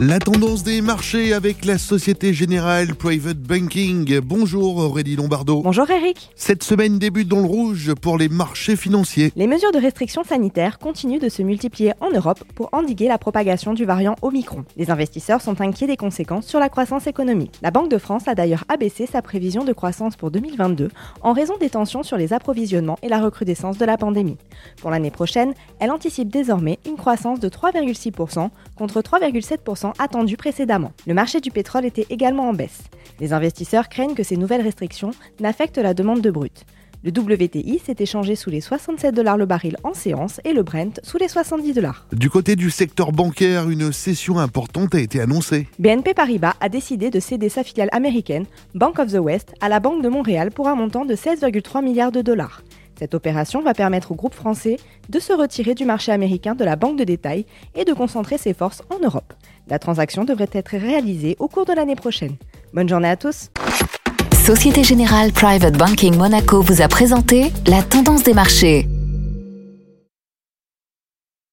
La tendance des marchés avec la Société Générale Private Banking. Bonjour Aurélie Lombardo. Bonjour Eric. Cette semaine débute dans le rouge pour les marchés financiers. Les mesures de restriction sanitaire continuent de se multiplier en Europe pour endiguer la propagation du variant Omicron. Les investisseurs sont inquiets des conséquences sur la croissance économique. La Banque de France a d'ailleurs abaissé sa prévision de croissance pour 2022 en raison des tensions sur les approvisionnements et la recrudescence de la pandémie. Pour l'année prochaine, elle anticipe désormais une croissance de 3,6% contre 3,7% attendu précédemment. Le marché du pétrole était également en baisse. Les investisseurs craignent que ces nouvelles restrictions n'affectent la demande de brut. Le WTI s'est échangé sous les 67 dollars le baril en séance et le Brent sous les 70 dollars. Du côté du secteur bancaire, une cession importante a été annoncée. BNP Paribas a décidé de céder sa filiale américaine, Bank of the West, à la Banque de Montréal pour un montant de 16,3 milliards de dollars. Cette opération va permettre au groupe français de se retirer du marché américain de la banque de détail et de concentrer ses forces en Europe. La transaction devrait être réalisée au cours de l'année prochaine. Bonne journée à tous. Société Générale Private Banking Monaco vous a présenté la tendance des marchés.